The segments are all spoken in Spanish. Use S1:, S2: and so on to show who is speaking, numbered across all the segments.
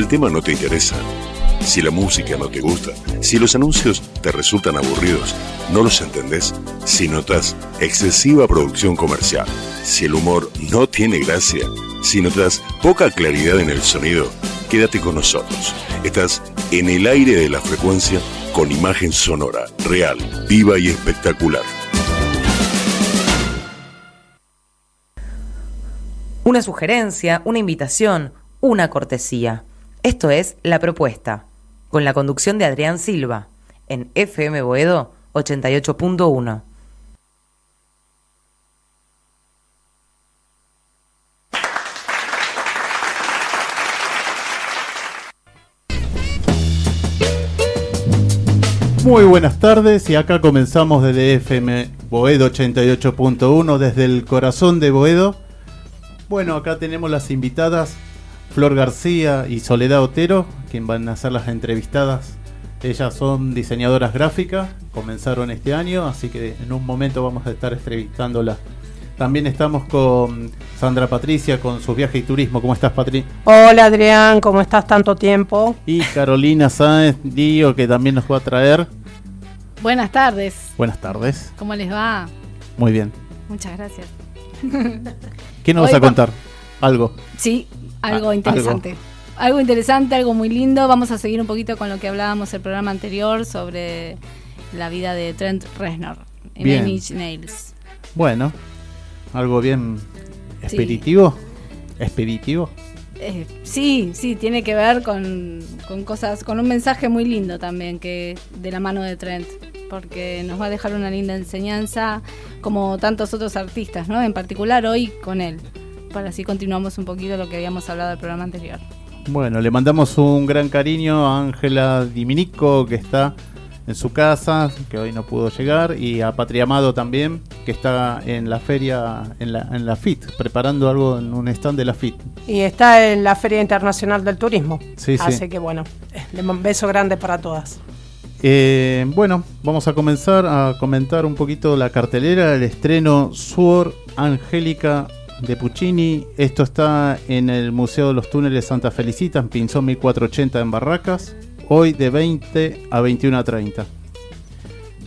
S1: el tema no te interesa, si la música no te gusta, si los anuncios te resultan aburridos, no los entendés, si notas excesiva producción comercial, si el humor no tiene gracia, si notas poca claridad en el sonido, quédate con nosotros. Estás en el aire de la frecuencia con imagen sonora, real, viva y espectacular.
S2: Una sugerencia, una invitación, una cortesía. Esto es La Propuesta, con la conducción de Adrián Silva, en FM Boedo 88.1.
S3: Muy buenas tardes y acá comenzamos desde FM Boedo 88.1 desde el corazón de Boedo. Bueno, acá tenemos las invitadas Flor García y Soledad Otero, quien van a ser las entrevistadas. Ellas son diseñadoras gráficas, comenzaron este año, así que en un momento vamos a estar entrevistándolas. También estamos con Sandra Patricia con su viaje y turismo. ¿Cómo estás, Patri?
S4: Hola, Adrián, ¿cómo estás tanto tiempo?
S3: Y Carolina Sáenz Dío, que también nos va a traer.
S5: Buenas tardes.
S3: Buenas tardes.
S5: ¿Cómo les va?
S3: Muy bien.
S5: Muchas gracias.
S3: ¿Qué nos vas a contar? Algo.
S5: Sí, algo interesante. Algo. interesante, algo muy lindo. Vamos a seguir un poquito con lo que hablábamos el programa anterior sobre la vida de Trent Reznor en
S3: Bien.
S5: Image Nails.
S3: Bueno, algo bien expeditivo. Expeditivo.
S5: Eh, sí, sí, tiene que ver con, con cosas, con un mensaje muy lindo también que de la mano de Trent, porque nos va a dejar una linda enseñanza, como tantos otros artistas, ¿no? En particular hoy con él. Para así continuamos un poquito lo que habíamos hablado del programa anterior.
S3: Bueno, le mandamos un gran cariño a Ángela Diminico, que está en su casa, que hoy no pudo llegar, y a Patria Amado también, que está en la feria, en la, en la FIT, preparando algo en un stand de la FIT.
S4: Y está en la Feria Internacional del Turismo.
S3: Sí, sí.
S4: Así que bueno, un beso grande para todas.
S3: Eh, bueno, vamos a comenzar a comentar un poquito la cartelera, el estreno Suor Angélica de Puccini. Esto está en el Museo de los Túneles Santa Felicita, en Pinzón 1480 en Barracas. Hoy de 20 a 21 a 30.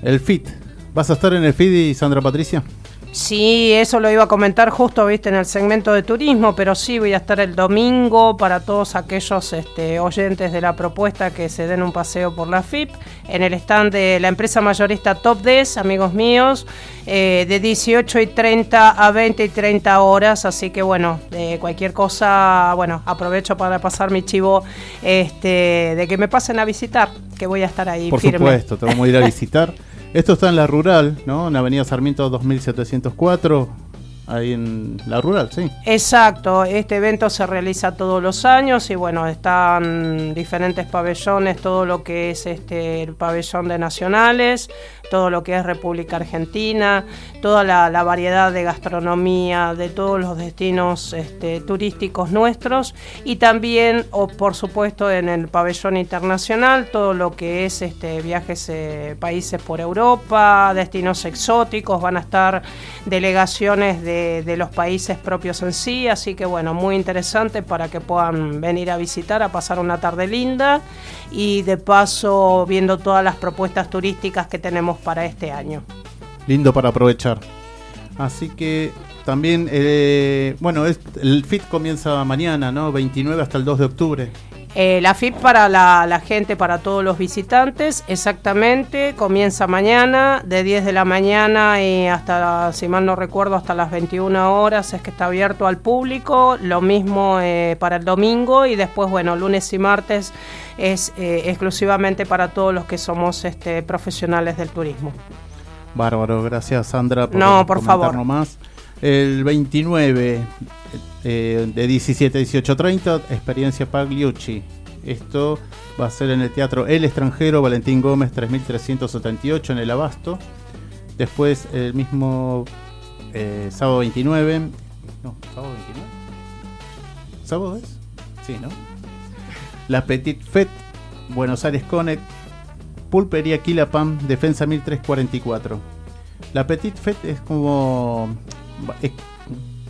S3: El FIT. ¿Vas a estar en el FIT y Sandra Patricia?
S4: Sí, eso lo iba a comentar justo, viste, en el segmento de turismo, pero sí voy a estar el domingo para todos aquellos este, oyentes de la propuesta que se den un paseo por la FIP, en el stand de la empresa mayorista Top 10, amigos míos, eh, de 18 y 30 a 20 y 30 horas, así que bueno, de cualquier cosa, bueno, aprovecho para pasar mi chivo este, de que me pasen a visitar, que voy a estar ahí
S3: Por
S4: firme.
S3: supuesto, te vamos a ir a visitar. Esto está en la rural, ¿no? En Avenida Sarmiento 2704, ahí en la rural, sí.
S4: Exacto, este evento se realiza todos los años y bueno, están diferentes pabellones, todo lo que es este el pabellón de nacionales, todo lo que es República Argentina, toda la, variedad de gastronomía de todos los destinos este, turísticos nuestros y también, o por supuesto, en el pabellón internacional, todo lo que es este, viajes eh, países por Europa, destinos exóticos, van a estar delegaciones de, de los países propios en sí, así que bueno, muy interesante para que puedan venir a visitar, a pasar una tarde linda y de paso viendo todas las propuestas turísticas que tenemos para este año.
S3: Lindo para aprovechar. Así que también, eh, bueno, el FIT comienza mañana, ¿no? 29 hasta el 2 de octubre.
S4: Eh, la FIP para la, la gente, para todos los visitantes, exactamente, comienza mañana, de 10 de la mañana y hasta, si mal no recuerdo, hasta las 21 horas es que está abierto al público. Lo mismo eh, para el domingo y después, bueno, lunes y martes es eh, exclusivamente para todos los que somos este, profesionales del turismo.
S3: Bárbaro, gracias Sandra por
S4: No, por
S3: comentarnos
S4: favor.
S3: más. El 29 eh, de 17 a 18.30, experiencia Pagliucci. Esto va a ser en el Teatro El Extranjero, Valentín Gómez, 3378 en el Abasto. Después el mismo eh, sábado 29. No, sábado 29. ¿Sábado es? Sí, ¿no? La Petit Fête, Buenos Aires Connect, Pulpería Quilapam, Defensa 1344. La Petit Fête es como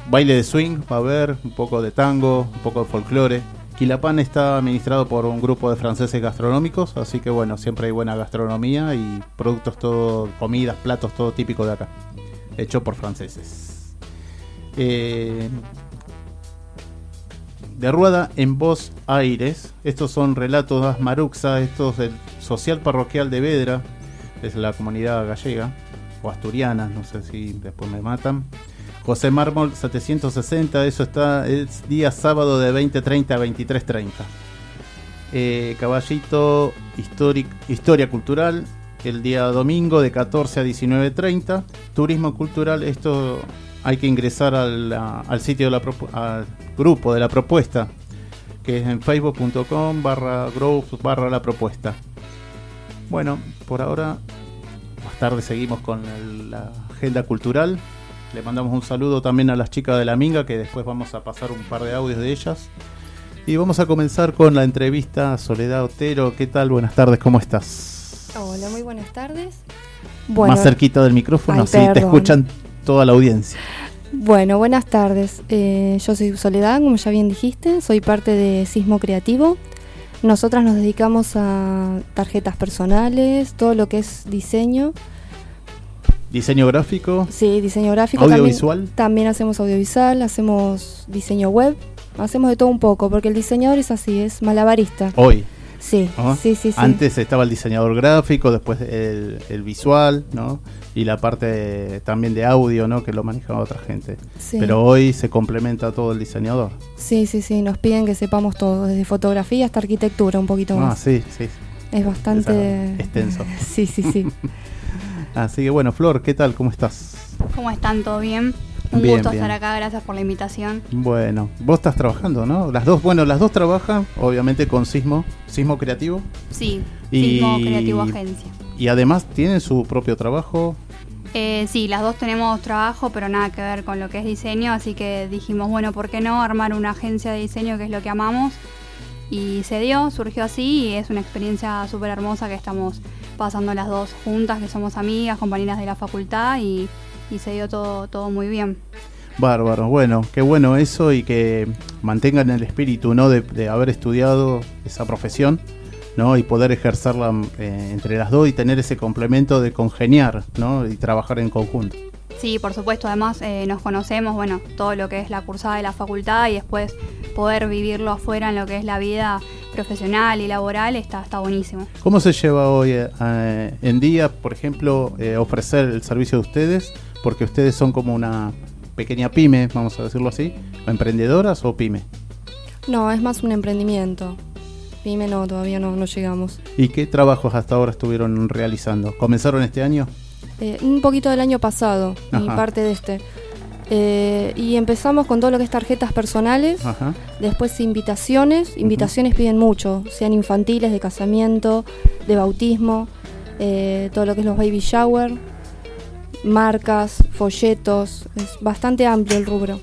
S3: baile de swing, va a haber un poco de tango, un poco de folclore. Quilapán está administrado por un grupo de franceses gastronómicos, así que bueno, siempre hay buena gastronomía y productos todo, comidas, platos, todo típico de acá, hecho por franceses. Eh, de Rueda en Voz Aires, estos son relatos de Asmaruxa, estos del Social Parroquial de Vedra, es la comunidad gallega, o asturiana, no sé si después me matan. José Mármol 760, eso está, es día sábado de 20.30 a 23.30. Eh, caballito Historia Cultural, el día domingo de 14 a 19.30. Turismo Cultural, esto hay que ingresar al, al sitio de la al grupo de la propuesta, que es en facebook.com barra growth barra la propuesta. Bueno, por ahora, más tarde seguimos con la agenda cultural. Le mandamos un saludo también a las chicas de la Minga, que después vamos a pasar un par de audios de ellas. Y vamos a comenzar con la entrevista a Soledad Otero. ¿Qué tal? Buenas tardes, ¿cómo estás?
S6: Hola, muy buenas tardes.
S3: Más cerquita del micrófono, así te escuchan toda la audiencia.
S6: Bueno, buenas tardes. Eh, yo soy Soledad, como ya bien dijiste, soy parte de Sismo Creativo. Nosotras nos dedicamos a tarjetas personales, todo lo que es diseño
S3: ¿Diseño gráfico?
S6: Sí, diseño gráfico.
S3: ¿Audiovisual?
S6: También, hacemos audiovisual, hacemos diseño web, hacemos de todo un poco, porque el diseñador es así, es malabarista.
S3: Hoy.
S6: Sí, sí, sí,
S3: Antes estaba el diseñador gráfico, después el, visual, ¿no? Y la parte también de audio, ¿no? Que lo manejaba otra gente. Pero hoy se complementa todo el diseñador.
S6: Sí, sí, sí. Nos piden que sepamos todo, desde fotografía hasta arquitectura, un poquito ah, más.
S3: Ah, sí, sí.
S6: Es bastante...
S3: extenso.
S6: sí, sí, sí.
S3: Así que bueno, Flor, ¿qué tal? ¿Cómo estás?
S7: ¿Cómo están? ¿Todo bien? Un gusto estar acá, gracias por la invitación.
S3: Bueno, vos estás trabajando, ¿no? Las dos, bueno, las dos trabajan, obviamente, con Sismo, Sismo Creativo.
S7: Sí, Sismo Creativo Agencia.
S3: Y además tienen su propio trabajo.
S7: Eh, sí, las dos tenemos trabajo, pero nada que ver con lo que es diseño, así que dijimos, bueno, ¿por qué no armar una agencia de diseño que es lo que amamos? Y se dio, surgió así y es una experiencia súper hermosa que estamos pasando las dos juntas, que somos amigas, compañeras de la facultad y, se dio todo, todo muy bien.
S3: Bárbaro, bueno, qué bueno eso y que mantengan el espíritu ¿no? de, haber estudiado esa profesión ¿no? y poder ejercerla eh, entre las dos y tener ese complemento de congeniar ¿no? y trabajar en conjunto.
S7: Sí, por supuesto, además eh, nos conocemos, bueno, todo lo que es la cursada de la facultad y después poder vivirlo afuera en lo que es la vida profesional y laboral está, está buenísimo.
S3: ¿Cómo se lleva hoy eh, en día, por ejemplo, eh, ofrecer el servicio de ustedes? Porque ustedes son como una pequeña pyme, vamos a decirlo así, emprendedoras o pyme.
S6: No, es más un emprendimiento. Pyme no, todavía no, no llegamos.
S3: ¿Y qué trabajos hasta ahora estuvieron realizando? ¿Comenzaron este año?
S6: Eh, un poquito del año pasado, y parte de este. Eh, y empezamos con todo lo que es tarjetas personales, después invitaciones, invitaciones piden mucho, sean infantiles, de casamiento, de bautismo, eh, todo lo que es los baby shower, marcas, folletos, es bastante amplio el rubro.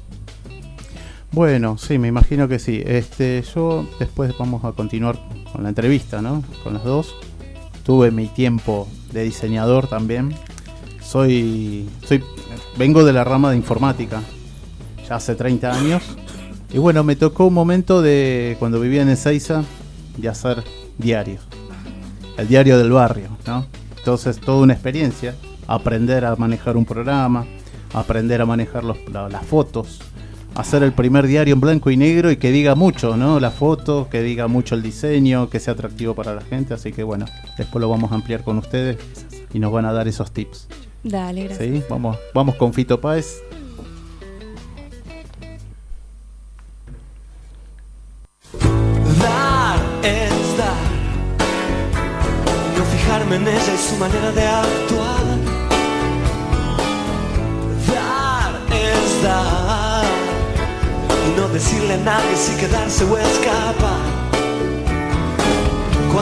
S3: Bueno, sí, me imagino que sí. Este, yo después vamos a continuar con la entrevista, ¿no? Con las dos. Tuve mi tiempo de diseñador también. Soy, soy vengo de la rama de informática, ya hace 30 años. Y bueno, me tocó un momento de cuando vivía en Ezeiza de hacer diario. El diario del barrio, ¿no? Entonces, toda una experiencia. Aprender a manejar un programa, aprender a manejar las fotos, hacer el primer diario en blanco y negro y que diga mucho, ¿no? La foto, que diga mucho el diseño, que sea atractivo para la gente. Así que bueno, después lo vamos a ampliar con ustedes y nos van a dar esos tips.
S6: Dale, gracias.
S3: ¿Sí? Vamos, vamos con Fito Páez.
S8: Dar es dar. No fijarme en ella y su manera de actuar. Dar es dar. Y no decirle a nadie si quedarse o escapar.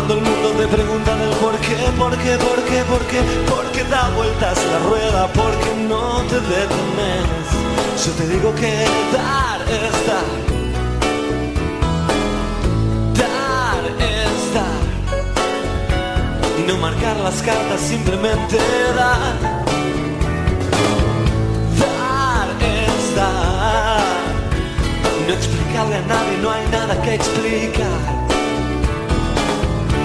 S8: Cuando el mundo te pregunta del por qué, por qué, por qué, por qué, por qué da vueltas la rueda, por qué no te detenes. Yo te digo que dar es dar. Dar es dar. Y no marcar las cartas, simplemente dar. Dar es dar. no explicarle a nadie, no hay nada que explicar.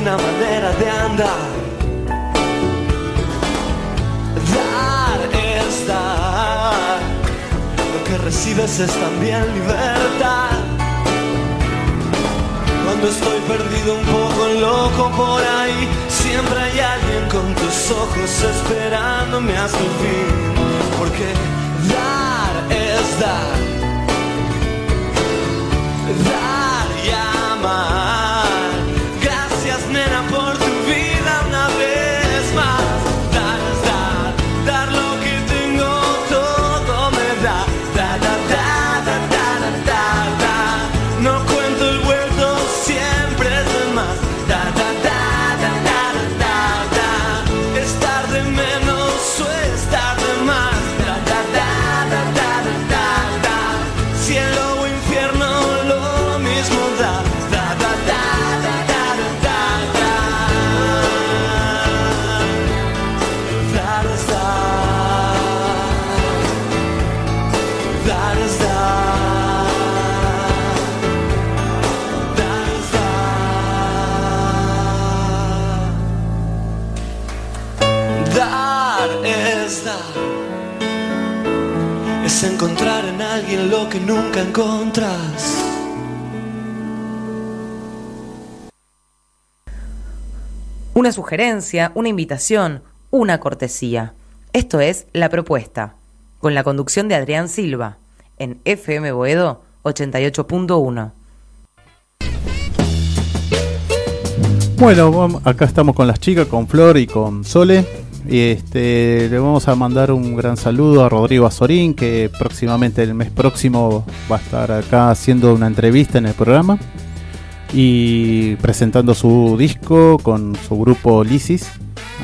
S8: Una manera de andar. Dar es dar. Lo que recibes es también libertad. Cuando estoy perdido un poco loco por ahí, siempre hay alguien con tus ojos esperándome hasta el fin. Porque dar es dar. Dar y amar. Lo que nunca encontras.
S2: Una sugerencia, una invitación, una cortesía. Esto es La Propuesta, con la conducción de Adrián Silva, en FM Boedo 88.1.
S3: Bueno, acá estamos con las chicas, con Flor y con Sole. Y este, le vamos a mandar un gran saludo a Rodrigo Azorín, que próximamente, el mes próximo, va a estar acá haciendo una entrevista en el programa y presentando su disco con su grupo Lisis.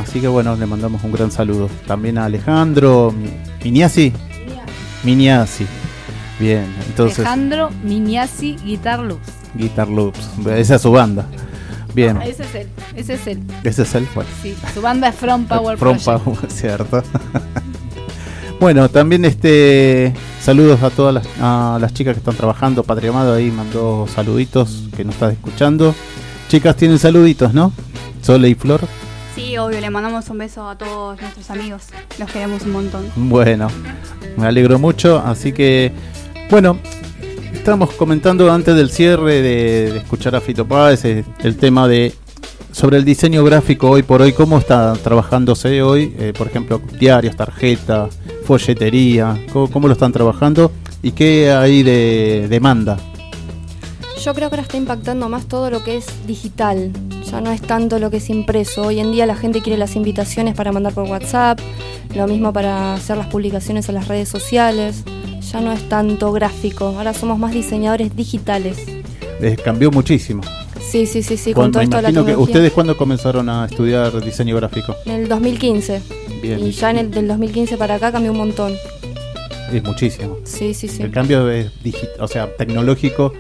S3: Así que bueno, le mandamos un gran saludo. También a Alejandro Mi- Miniasi. Miniasi. Bien, entonces.
S5: Alejandro Miniasi Guitar Loops.
S3: Guitar Loops. Esa es su banda. Bien.
S5: Ah, ese es él, ese es él.
S3: Ese es él. Bueno.
S5: Sí, su banda es From Power
S3: From
S5: Project.
S3: Power, cierto. bueno, también este saludos a todas las, a las chicas que están trabajando. Patria Amado ahí mandó saluditos que nos estás escuchando. Chicas, tienen saluditos, ¿no? Sole y Flor.
S7: Sí, obvio, le mandamos un beso a todos nuestros amigos. Los queremos un montón.
S3: Bueno, me alegro mucho. Así que, bueno, estamos comentando antes del cierre de, escuchar a Fito Páez eh, el tema de sobre el diseño gráfico hoy por hoy. ¿Cómo está trabajándose hoy? Eh, por ejemplo, diarios, tarjeta, folletería. ¿Cómo, cómo lo están trabajando? ¿Y qué hay de demanda?
S6: Yo creo que ahora está impactando más todo lo que es digital. Ya no es tanto lo que es impreso. Hoy en día la gente quiere las invitaciones para mandar por WhatsApp, lo mismo para hacer las publicaciones en las redes sociales. Ya no es tanto gráfico. Ahora somos más diseñadores digitales.
S3: Eh, cambió muchísimo.
S6: Sí, sí, sí, sí, con
S3: Cuando-
S6: todo
S3: me
S6: esto de la
S3: imagino que ustedes cuándo comenzaron a estudiar diseño gráfico.
S6: En el 2015.
S3: Bien.
S6: Y ya en el del 2015 para acá cambió un montón.
S3: Es muchísimo.
S6: Sí, sí, sí.
S3: El cambio es o sea, tecnológico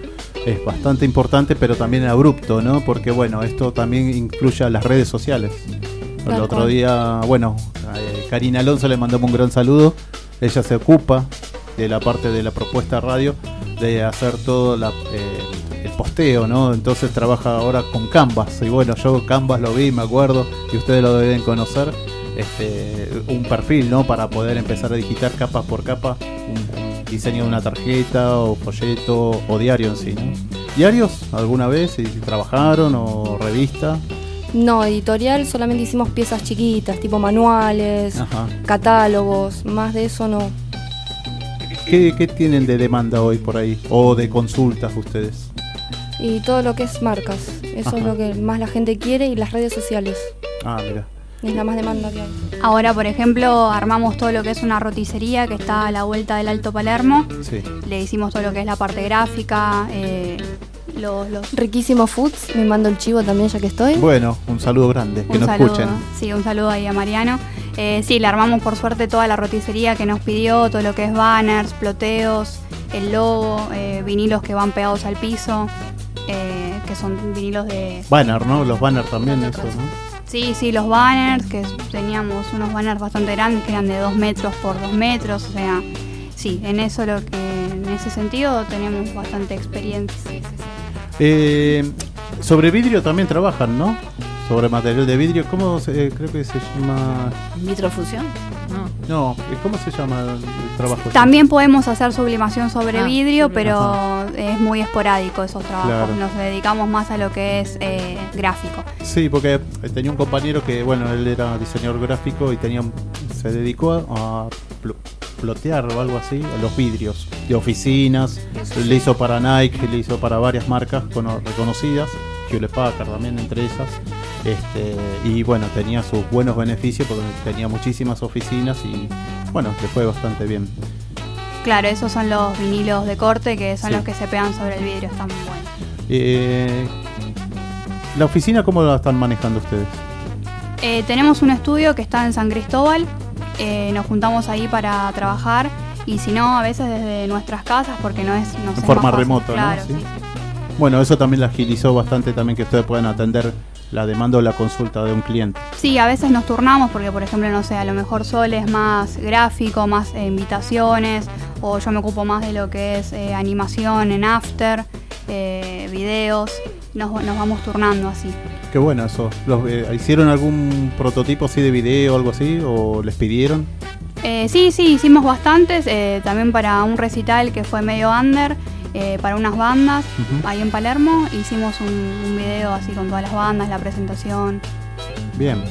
S3: es bastante importante, pero también abrupto, ¿no? Porque bueno, esto también incluye a las redes sociales. El otro
S6: cual.
S3: día, bueno, eh, Karina Alonso le mandamos un gran saludo. Ella se ocupa de la parte de la propuesta radio de hacer todo la, eh, el posteo, ¿no? Entonces trabaja ahora con Canvas. Y bueno, yo Canvas lo vi, me acuerdo, y ustedes lo deben conocer. Este, un perfil, ¿no? Para poder empezar a digitar capa por capa un, un diseño de una tarjeta o folleto o diario en sí, ¿no? ¿Diarios alguna vez? Si trabajaron o revista?
S6: No, editorial solamente hicimos piezas chiquitas, tipo manuales,
S3: Ajá.
S6: catálogos, más de eso no.
S3: ¿Qué, qué tienen de demanda hoy por ahí? ¿O de consultas ustedes?
S6: Y todo lo que es marcas. Eso es
S3: Ajá.
S6: lo que más la gente quiere y las redes sociales.
S3: Ah, mira.
S6: Es la más demanda que hay.
S7: Ahora, por ejemplo, armamos todo lo que es una roticería que está a la vuelta del Alto Palermo.
S3: Sí.
S7: Le hicimos todo lo que es la parte gráfica, eh, los, los-
S6: Riquísimo Foods, me mando el chivo también ya que estoy.
S3: Bueno, un saludo grande, que
S7: un
S3: nos
S7: saludo.
S3: escuchen.
S7: Sí, un saludo ahí a Mariano. Eh, sí, le armamos por suerte toda la roticería que nos pidió, todo lo que es banners, ploteos, el logo, eh, vinilos que van pegados al piso, eh, que son vinilos de...
S3: Banner, ¿no? Los banners también, eso, ¿no?
S7: Sí, sí, los banners, que teníamos unos banners bastante grandes, que eran de 2 metros por 2 metros, o sea, sí, en eso lo que, en ese sentido tenemos bastante experiencia.
S3: Eh, sobre vidrio también trabajan, ¿no? Sobre material de vidrio, ¿cómo se, eh, creo que se llama?
S5: ¿Vitrofusión? No.
S3: No, eh, ¿cómo se llama el trabajo?
S7: También podemos hacer sublimación sobre
S5: Ah,
S7: vidrio, pero
S3: Ajá.
S7: es muy esporádico esos trabajos.
S3: Claro.
S7: Nos dedicamos más a lo que es eh, gráfico.
S3: Sí, porque tenía un compañero que, bueno, él era diseñador gráfico y tenía, se dedicó a pl- plotear o algo así, a los vidrios de oficinas. Le hizo para Nike, le hizo para varias marcas cono- reconocidas, Hewlett Packard también entre esas. Este, y bueno, tenía sus buenos beneficios porque tenía muchísimas oficinas y bueno, le fue bastante bien.
S7: Claro, esos son los vinilos de corte que son
S3: Sí.
S7: los que se pegan sobre el vidrio, están muy buenos.
S3: Eh, ¿La oficina cómo la están manejando ustedes?
S7: Eh, tenemos un estudio que está en San Cristóbal, eh, nos juntamos ahí para trabajar y si no, a veces desde nuestras casas porque no es... No
S3: En forma remota,
S7: claro,
S3: ¿no?
S7: sí.
S3: Sí. Bueno, eso también la agilizó bastante también que ustedes puedan atender la demanda o la consulta de un cliente.
S7: Sí, a veces nos turnamos porque, por ejemplo, no sé, a lo mejor Sol es más gráfico, más eh, invitaciones, o yo me ocupo más de lo que es eh, animación en After, eh, videos, nos, nos vamos turnando así.
S3: Qué bueno eso. Los, ¿Hicieron algún prototipo así de video o algo así? ¿O les pidieron?
S7: Sí, sí, hicimos bastantes, también para un recital que fue medio under, eh, para unas bandas, ahí en Palermo, hicimos un, un video así con todas las bandas, la presentación.
S3: Bien.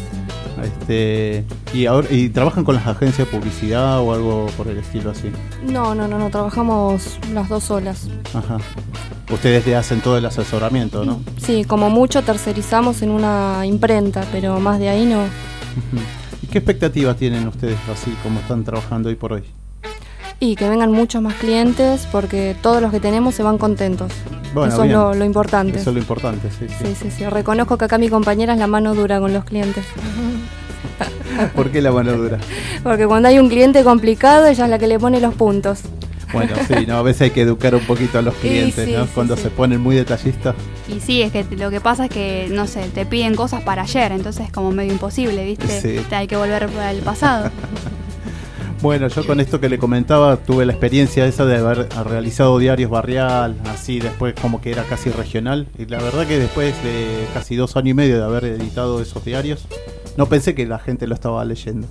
S3: Este, y ahora y trabajan con las agencias de publicidad o algo por el estilo así.
S6: No, no, no, no, trabajamos las dos solas.
S3: Ajá. Ustedes le hacen todo el asesoramiento, ¿no?
S6: Sí, como mucho tercerizamos en una imprenta, pero más de ahí no.
S3: ¿Y qué expectativas tienen ustedes así como están trabajando hoy por hoy?
S6: Y que vengan muchos más clientes porque todos los que tenemos se van contentos.
S3: Bueno,
S6: Eso es lo, lo importante.
S3: Eso es lo importante, sí, sí.
S6: Sí, sí, sí. Reconozco que acá mi compañera es la mano dura con los clientes.
S3: ¿Por qué la mano dura?
S6: Porque cuando hay un cliente complicado, ella es la que le pone los puntos.
S3: Bueno, sí, no, a veces hay que educar un poquito a los clientes,
S6: sí,
S3: ¿no?
S6: sí,
S3: Cuando
S6: sí.
S3: se ponen muy detallistas.
S7: Y sí, es que lo que pasa es que, no sé, te piden cosas para ayer, entonces es como medio imposible, ¿viste?
S3: Sí.
S7: Te hay que volver al pasado.
S3: Bueno, yo con esto que le comentaba tuve la experiencia esa de haber realizado diarios barrial, así después como que era casi regional. Y la verdad que después de casi dos años y medio de haber editado esos diarios, no pensé que la gente lo estaba leyendo.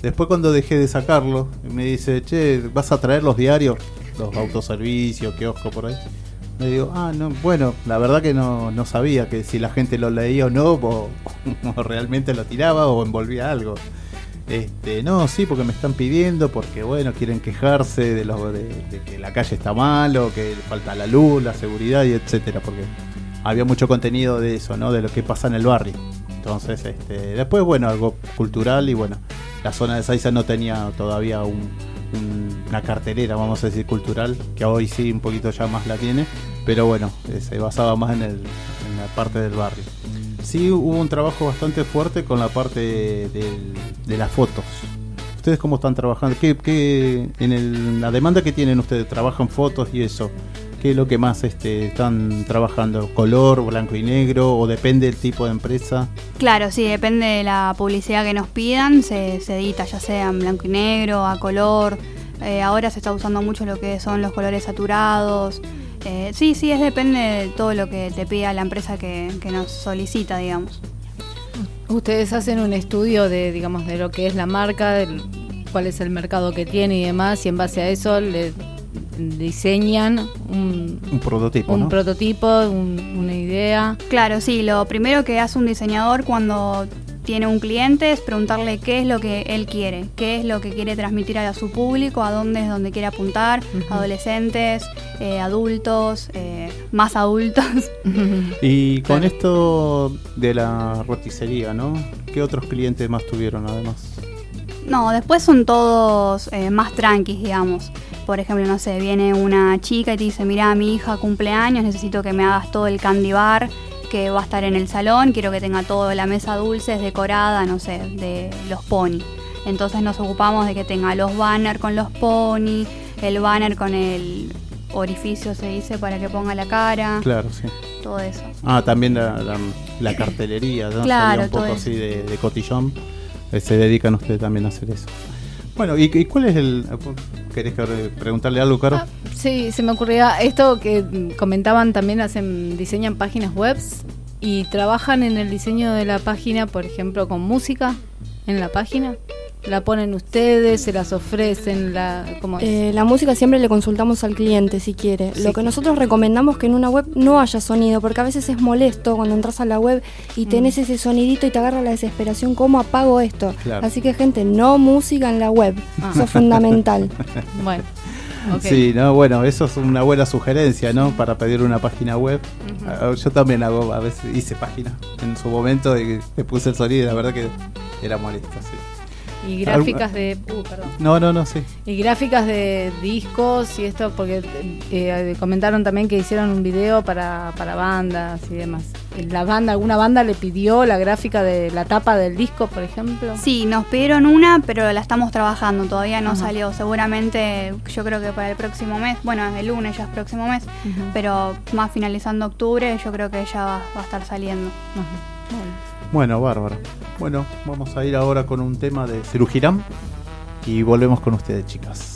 S3: Después cuando dejé de sacarlo, me dice, che, ¿vas a traer los diarios? Los autoservicios, kiosco por ahí. Me digo, ah, no, bueno, la verdad que no, no sabía que si la gente lo leía o no, o, o realmente lo tiraba o envolvía algo. Este, no, sí, porque me están pidiendo, porque bueno, quieren quejarse de, lo, de, que la calle está mal o que falta la luz, la seguridad y etcétera, porque había mucho contenido de eso, ¿no? De lo que pasa en el barrio. Entonces, este, después, bueno, algo cultural y bueno, la zona de Saiza no tenía todavía un- una cartelera, vamos a decir, cultural, que hoy sí un poquito ya más la tiene, pero bueno, eh, se basaba más en, el, en la parte del barrio. Sí hubo un trabajo bastante fuerte con la parte del- de las fotos. ¿Ustedes cómo están trabajando? ¿Qué, qué- en el- la demanda que tienen ustedes? ¿Trabajan fotos y eso? ¿Qué es lo que más este, están trabajando? ¿Color, blanco y negro? ¿O depende del tipo de empresa?
S7: Claro, sí, depende de la publicidad que nos pidan, se, se edita ya sea en blanco y negro, a color. Eh, ahora se está usando mucho lo que son los colores saturados. Eh, sí, sí, es depende de todo lo que te pida la empresa que, que nos solicita, digamos.
S5: Ustedes hacen un estudio de, digamos, de lo que es la marca, cuál es el mercado que tiene y demás, y en base a eso le diseñan un,
S3: Un prototipo,
S5: un
S3: ¿no?
S5: prototipo, un- una idea.
S7: Claro, sí, lo primero que hace un diseñador cuando tiene un cliente es preguntarle qué es lo que él quiere, qué es lo que quiere transmitir a su público, a dónde es donde quiere apuntar, adolescentes, eh, adultos, eh, más adultos.
S9: y con esto de la roticería, ¿no? ¿Qué otros clientes más tuvieron además?
S7: No, después son todos eh, más tranquis, digamos. Por ejemplo, no sé, viene una chica y te dice, mira, mi hija cumpleaños, necesito que me hagas todo el candy bar que va a estar en el salón, quiero que tenga toda la mesa dulces decorada, no sé, de los pony. Entonces nos ocupamos de que tenga los banners con los pony, el banner con el orificio se dice para que ponga la cara.
S9: Claro, sí.
S7: Todo eso.
S9: Ah, también la, cartelería, ¿no?
S7: Claro,
S9: un poco así de, cotillón. Eh, se dedican ustedes también a hacer eso. Bueno, ¿y, cuál es el...? ¿Querés preguntarle algo, Caro? Ah,
S5: sí, se me ocurría esto que comentaban también, hacen diseñan páginas web y trabajan en el diseño de la página, por ejemplo, con música en la página la ponen ustedes, se las ofrecen, la, ¿cómo
S6: eh, la música siempre le consultamos al cliente si quiere. Lo que nosotros recomendamos que en una web no haya sonido, porque a veces es molesto cuando entras a la web y mm. tenés ese sonidito y te agarra la desesperación, ¿cómo apago esto? Así que gente, no música en la web, ah. eso es fundamental.
S5: bueno.
S9: Sí, no, bueno, eso es una buena sugerencia, ¿no? Para pedir una página web. Ah, yo también hago, a veces hice página en su momento y te puse el sonido y la verdad que era molesto, sí.
S5: Y gráficas de. Uh, perdón.
S9: No, no, no, sí.
S5: Y gráficas de discos y esto, porque eh, comentaron también que hicieron un video para, para bandas y demás. ¿La banda, alguna banda le pidió la gráfica de la tapa del disco, por ejemplo?
S7: Sí, nos pidieron una, pero la estamos trabajando, todavía no salió. Seguramente, yo creo que para el próximo mes, bueno, el lunes ya es próximo mes, pero más finalizando octubre, yo creo que ya va, a estar saliendo.
S9: Bueno, bárbaro. Bueno, vamos a ir ahora con un tema de Cerujirán y volvemos con ustedes, chicas.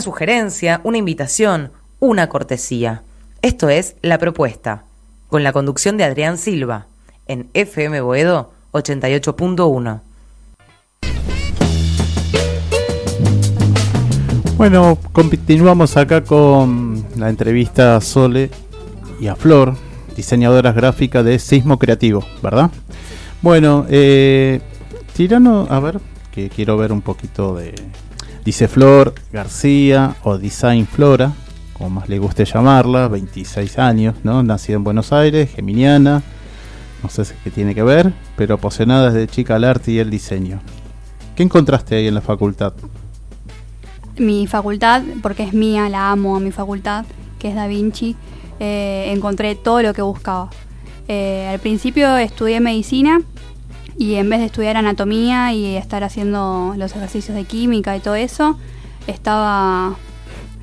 S2: Una sugerencia, una invitación, una cortesía. Esto es La Propuesta, con la conducción de Adrián Silva, en FM Boedo 88.1.
S3: Bueno, continuamos acá con la entrevista a Sole y a Flor, diseñadoras gráficas de Sismo Creativo, ¿verdad? Bueno, eh, tirano, a ver, que quiero ver un poquito de... Dice Flor García o Design Flora, como más le guste llamarla, 26 años, ¿no? Nacida en Buenos Aires, geminiana, no sé qué tiene que ver, pero apasionada desde chica al arte y el diseño. ¿Qué encontraste ahí en la facultad?
S7: mi facultad, porque es mía, la amo a mi facultad, que es Da Vinci, eh, encontré todo lo que buscaba. Eh, al principio estudié medicina y en vez de estudiar anatomía y estar haciendo los ejercicios de química y todo eso, estaba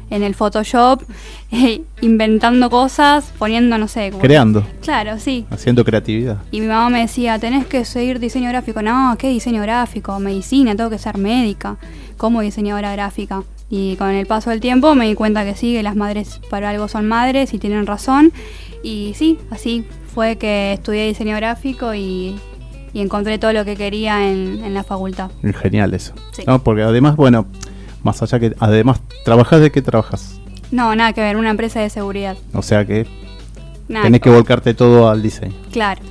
S7: en el Photoshop eh, inventando cosas, poniendo, no sé. como-
S3: Creando,
S7: Claro, sí.
S3: haciendo creatividad.
S7: Y mi mamá me decía, tenés que seguir diseño gráfico. No, ¿qué diseño gráfico? Medicina, tengo que ser médica. como diseñadora gráfica? Y con el paso del tiempo me di cuenta que sí, que las madres para algo son madres y tienen razón. Y sí, así fue que estudié diseño gráfico y, y encontré todo lo que quería en, en la facultad.
S3: Genial eso.
S7: Sí.
S3: No, porque además, bueno, más allá que además trabajas de qué trabajas.
S7: No, nada que ver, una empresa de seguridad.
S3: O sea que
S7: Nada
S3: tenés que volcarte todo al diseño.
S7: Claro.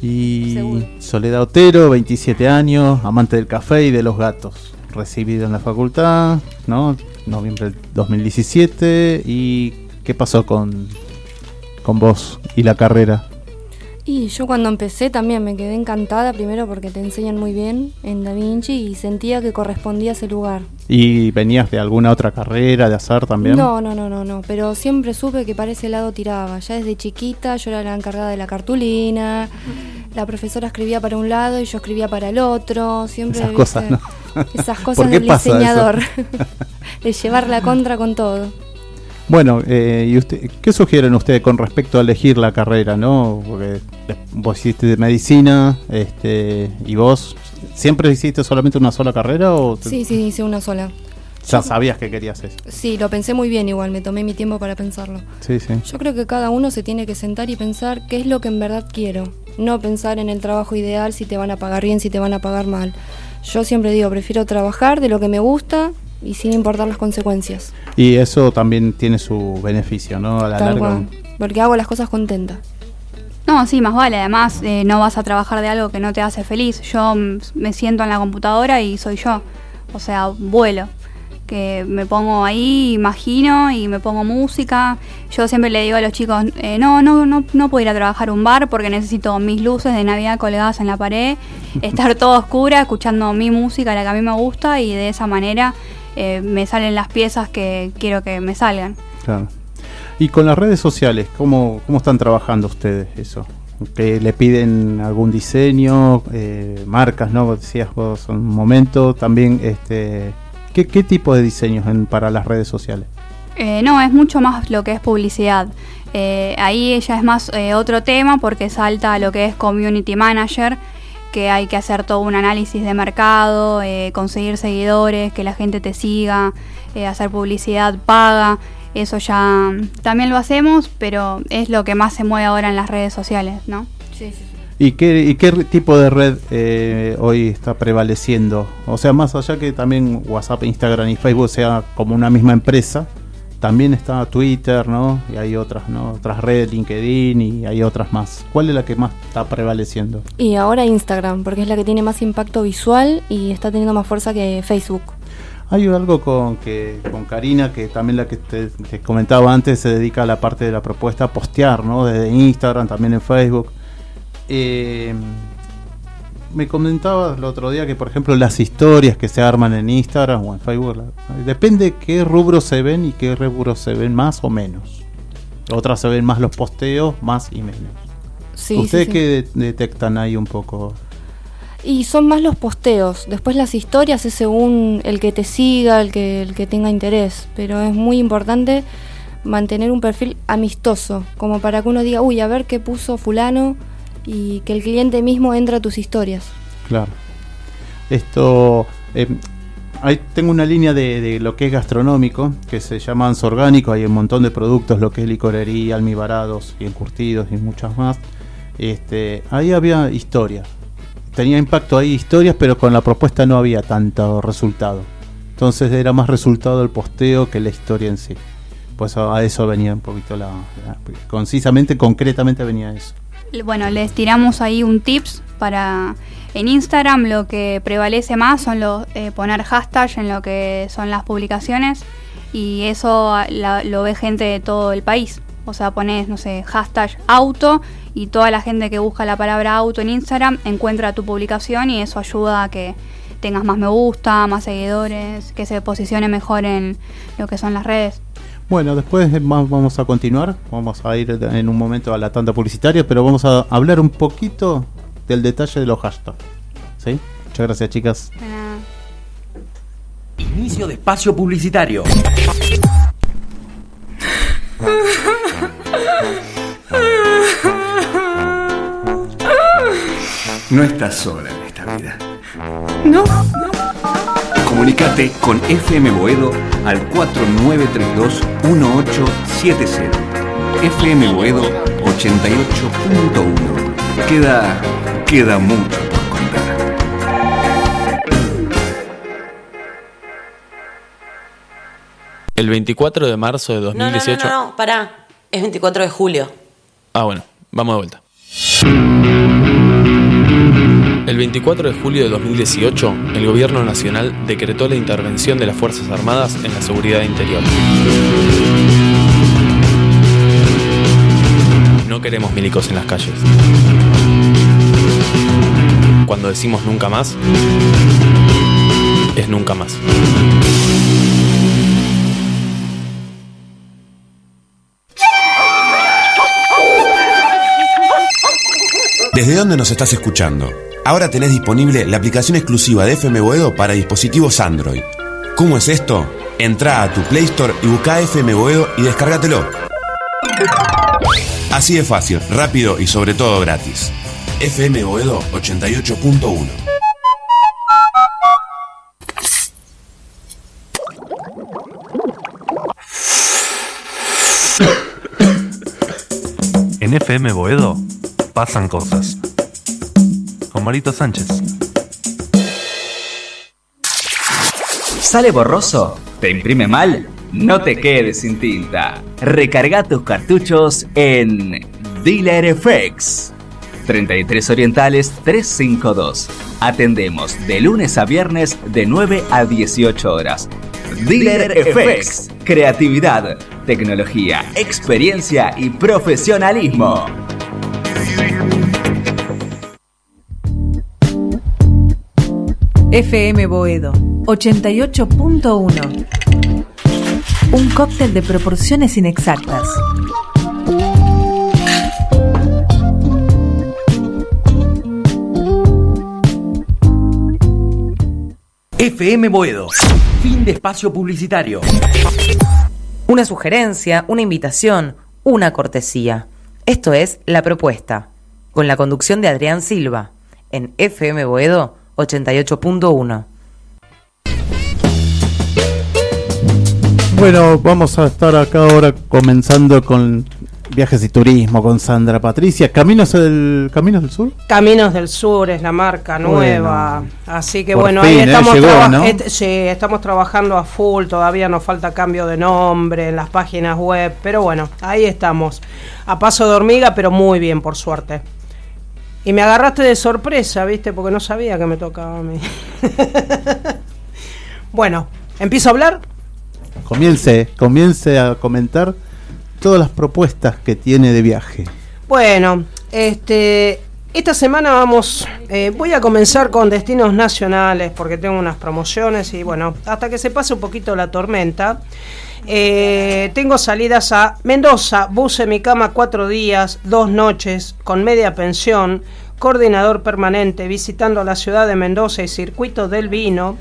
S3: Y
S7: Seguro.
S3: Soledad Otero, 27 años, amante del café y de los gatos. Recibido en la facultad, ¿no? Noviembre del 2017. ¿Y qué pasó con, con vos y la carrera?
S6: Y yo cuando empecé también me quedé encantada, primero porque te enseñan muy bien en Da Vinci y sentía que correspondía a ese lugar.
S3: ¿Y venías de alguna otra carrera de hacer también?
S6: No, no, no, no, no, pero siempre supe que para ese lado tiraba. Ya desde chiquita yo era la encargada de la cartulina, la profesora escribía para un lado y yo escribía para el otro, siempre
S3: Esas cosas, ¿no?
S6: Esas
S3: ¿Por
S6: cosas del diseñador. de llevar la contra con todo.
S3: Bueno, eh, ¿y usted, qué sugieren ustedes con respecto a elegir la carrera, no? Porque vos hiciste de medicina, este, y vos siempre hiciste solamente una sola carrera o te-
S6: Sí, sí, hice una sola.
S3: ya sabías que querías eso.
S6: Sí, lo pensé muy bien igual, me tomé mi tiempo para pensarlo.
S3: Sí, sí.
S6: Yo creo que cada uno se tiene que sentar y pensar qué es lo que en verdad quiero. No pensar en el trabajo ideal, si te van a pagar bien, si te van a pagar mal. Yo siempre digo, prefiero trabajar de lo que me gusta y sin importar las consecuencias.
S3: Y eso también tiene su beneficio, ¿no? A la
S6: Tal
S3: larga.
S6: cual. Porque hago las cosas contenta.
S7: No, sí, más vale. Además, eh, no vas a trabajar de algo que no te hace feliz. Yo mm, me siento en la computadora y soy yo. O sea, vuelo. Que me pongo ahí, imagino y me pongo música. Yo siempre le digo a los chicos, eh, no, no, no, no puedo ir a trabajar a un bar porque necesito mis luces de Navidad colgadas en la pared, estar todo oscura, escuchando mi música, la que a mí me gusta y de esa manera eh, me salen las piezas que quiero que me salgan.
S3: Claro. Y con las redes sociales, ¿cómo, cómo están trabajando ustedes eso? ¿Que le piden algún diseño, eh, marcas, no? Decías vos un momento, también, este, ¿qué, qué tipo de diseños en- para las redes sociales?
S7: Eh, no, es mucho más lo que es publicidad. Eh, ahí ya es más eh, otro tema porque salta a lo que es community manager, que hay que hacer todo un análisis de mercado, eh, conseguir seguidores, que la gente te siga, eh, hacer publicidad paga. Eso ya también lo hacemos, pero es lo que más se mueve ahora en las redes sociales, ¿no?
S6: Sí, sí.
S3: ¿Y qué, y qué tipo de red eh, hoy está prevaleciendo? O sea, más allá que también WhatsApp, Instagram y Facebook sea como una misma empresa, también está Twitter, ¿no? Y hay otras, ¿no? Otras redes, LinkedIn y hay otras más. ¿Cuál es la que más está prevaleciendo?
S6: Y ahora Instagram, porque es la que tiene más impacto visual y está teniendo más fuerza que Facebook.
S3: Hay algo con que con Karina, que también la que te, comentaba antes, se dedica a la parte de la propuesta a postear, ¿no? Desde Instagram, también en Facebook. Eh, me comentaba el otro día que, por ejemplo, las historias que se arman en Instagram o en Facebook, depende qué rubro se ven y qué rubro se ven más o menos. Otras se ven más los posteos, más y menos. ¿Ustedes qué detectan ahí un poco?
S6: Y son más los posteos. Después las historias es según el que te siga, el que, el que tenga interés. Pero es muy importante mantener un perfil amistoso, como para que uno diga, uy, a ver qué puso fulano y que el cliente mismo entre a tus historias.
S3: Claro. Esto, eh, ahí tengo una línea de, lo que es gastronómico, que se llama Anso Orgánico, hay un montón de productos, lo que es licorería, almibarados y encurtidos y muchas más. Este, ahí había historia, tenía impacto ahí historias, pero con la propuesta no había tanto resultado. Entonces era más resultado el posteo que la historia en sí. Pues a eso venía un poquito la, concisamente, concretamente venía eso.
S7: Bueno, les tiramos ahí un tips para en Instagram lo que prevalece más son los eh, poner hashtag en lo que son las publicaciones y eso lo ve gente de todo el país. O sea, pones, no sé, hashtag auto y toda la gente que busca la palabra auto en Instagram encuentra tu publicación y eso ayuda a que tengas más me gusta, más seguidores, que se posicione mejor en lo que son las redes.
S3: Bueno, después vamos a continuar, vamos a ir en un momento a la tanda publicitaria, pero vamos a hablar un poquito del detalle de los hashtags. ¿Sí? Muchas gracias, chicas.
S10: Inicio de espacio publicitario. No estás sola en esta vida.
S7: No.
S10: Comunicate con FM Boedo al 4932-1870. FM Boedo 88.1. Queda, queda mucho por contar.
S11: El 24 de marzo de 2018.
S12: No, no, no, no, pará. Es 24 de julio.
S11: Ah, bueno, vamos de vuelta. El 24 de julio de 2018, el Gobierno Nacional decretó la intervención de las Fuerzas Armadas en la seguridad interior. No queremos milicos en las calles. Cuando decimos nunca más, es nunca más.
S13: ¿Desde dónde nos estás escuchando? Ahora tenés disponible la aplicación exclusiva de FM Boedo para dispositivos Android. ¿Cómo es esto? Entra a tu Play Store y busca FM Boedo y descárgatelo. Así de fácil, rápido y sobre todo gratis. FM Boedo 88.1
S14: En FM Boedo pasan cosas. Con Marito Sánchez.
S15: ¿Sale borroso? ¿Te imprime mal? No te quedes sin tinta. Recarga tus cartuchos en Dealer FX. 33 Orientales 352. Atendemos de lunes a viernes de 9 a 18 horas. Dealer FX. Creatividad, tecnología, experiencia y profesionalismo.
S16: FM Boedo 88.1 Un cóctel de proporciones inexactas.
S10: FM Boedo. Fin de espacio publicitario.
S2: Una sugerencia, una invitación, una cortesía. Esto es La Propuesta, con la conducción de Adrián Silva, en FM Boedo 88.1.
S3: Bueno, vamos a estar acá ahora comenzando con viajes y turismo con Sandra Patricia. ¿Caminos del, Caminos del Sur?
S4: Caminos del Sur es la marca nueva. Así que bueno, ahí ¿eh? estamos, estamos trabajando a full. Todavía nos falta cambio de nombre en las páginas web. Pero bueno, ahí estamos. A paso de hormiga, pero muy bien, por suerte. Y me agarraste de sorpresa, ¿viste? Porque no sabía que me tocaba a mí. bueno, ¿Empiezo a hablar?
S3: Comience, comience a comentar todas las propuestas que tiene de viaje.
S4: Bueno, este, esta semana vamos, eh, voy a comenzar con destinos nacionales porque tengo unas promociones y bueno, hasta que se pase un poquito la tormenta. Eh, tengo salidas a Mendoza, bus en mi cama cuatro días, dos noches, con media pensión, coordinador permanente, visitando la ciudad de Mendoza y circuito del vino,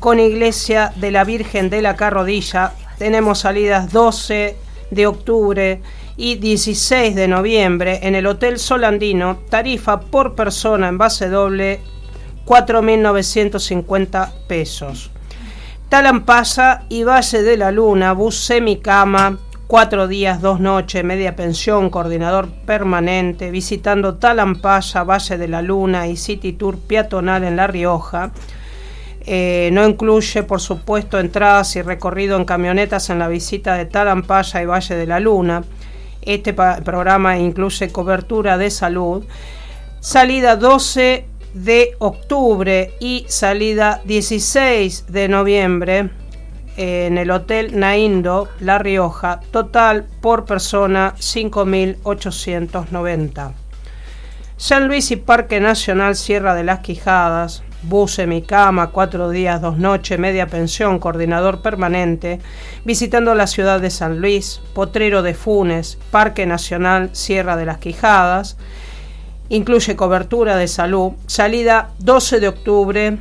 S4: con iglesia de la Virgen de la Carrodilla. Tenemos salidas 12 de octubre y 16 de noviembre en el Hotel Solandino, tarifa por persona en base doble 4.950 pesos. Talampaya y Valle de la Luna, bus semicama, cuatro días, dos noches, media pensión, coordinador permanente, visitando Talampaya, Valle de la Luna y City Tour peatonal en La Rioja. Eh, no incluye, por supuesto, entradas y recorrido en camionetas en la visita de Talampaya y Valle de la Luna. Este programa incluye cobertura de salud. Salida 12 de octubre y salida 16 de noviembre en el Hotel Naindo, La Rioja, total por persona 5.890. San Luis y Parque Nacional Sierra de las Quijadas, bus en mi cama, cuatro días, dos noches, media pensión, coordinador permanente, visitando la ciudad de San Luis, Potrero de Funes, Parque Nacional Sierra de las Quijadas, incluye cobertura de salud, salida 12 de octubre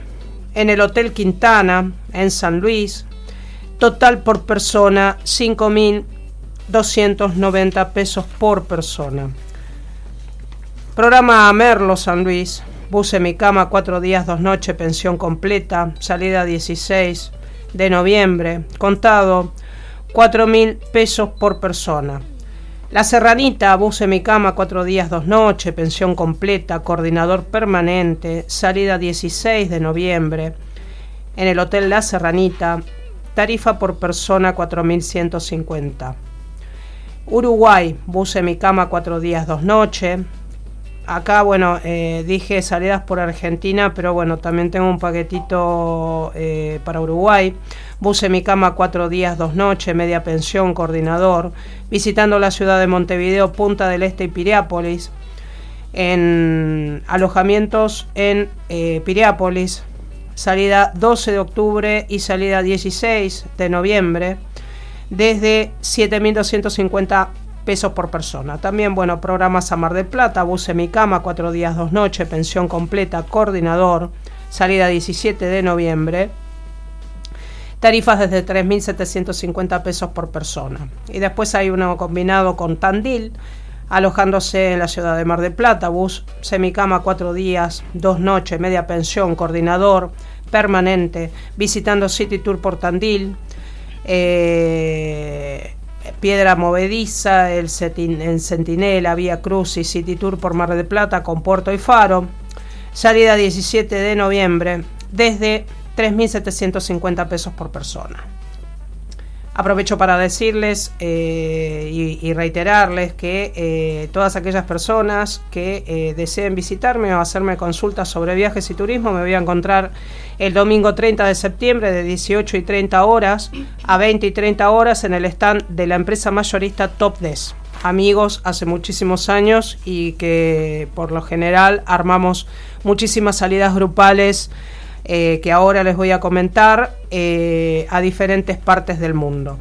S4: en el Hotel Quintana, en San Luis, total por persona 5.290 pesos por persona. Programa Merlo San Luis, bus mi cama, cuatro días, dos noches, pensión completa, salida 16 de noviembre, contado 4.000 pesos por persona. La Serranita, bus en mi cama, cuatro días, dos noches, pensión completa, coordinador permanente, salida 16 de noviembre, en el Hotel La Serranita, tarifa por persona 4.150. Uruguay, bus en mi cama, cuatro días, dos noches. Acá, bueno, eh, dije salidas por Argentina, pero bueno, también tengo un paquetito eh, para Uruguay. Bus en mi cama, cuatro días, dos noches, media pensión, coordinador. Visitando la ciudad de Montevideo, Punta del Este y Piriápolis. En alojamientos en eh, Piriápolis. Salida 12 de octubre y salida 16 de noviembre. Desde 7.250 pesos por persona. También, bueno, programas a Mar del Plata, bus en mi cama, cuatro días, dos noches, pensión completa, coordinador, salida 17 de noviembre. Tarifas desde 3.750 pesos por persona. Y después hay uno combinado con Tandil, alojándose en la ciudad de Mar del Plata, bus semicama, cuatro días, dos noches, media pensión, coordinador, permanente, visitando City Tour por Tandil. Eh, Piedra Movediza, el, en Centinela, Vía Cruz y City Tour por Mar del Plata con Puerto y Faro. Salida 17 de noviembre desde 3.750 pesos por persona. Aprovecho para decirles eh, y, reiterarles que eh, todas aquellas personas que eh, deseen visitarme o hacerme consultas sobre viajes y turismo me voy a encontrar el domingo 30 de septiembre de 18 y 30 horas a 20 y 30 horas en el stand de la empresa mayorista Top Des. Amigos hace muchísimos años y que por lo general armamos muchísimas salidas grupales eh, que ahora les voy a comentar eh, a diferentes partes del mundo.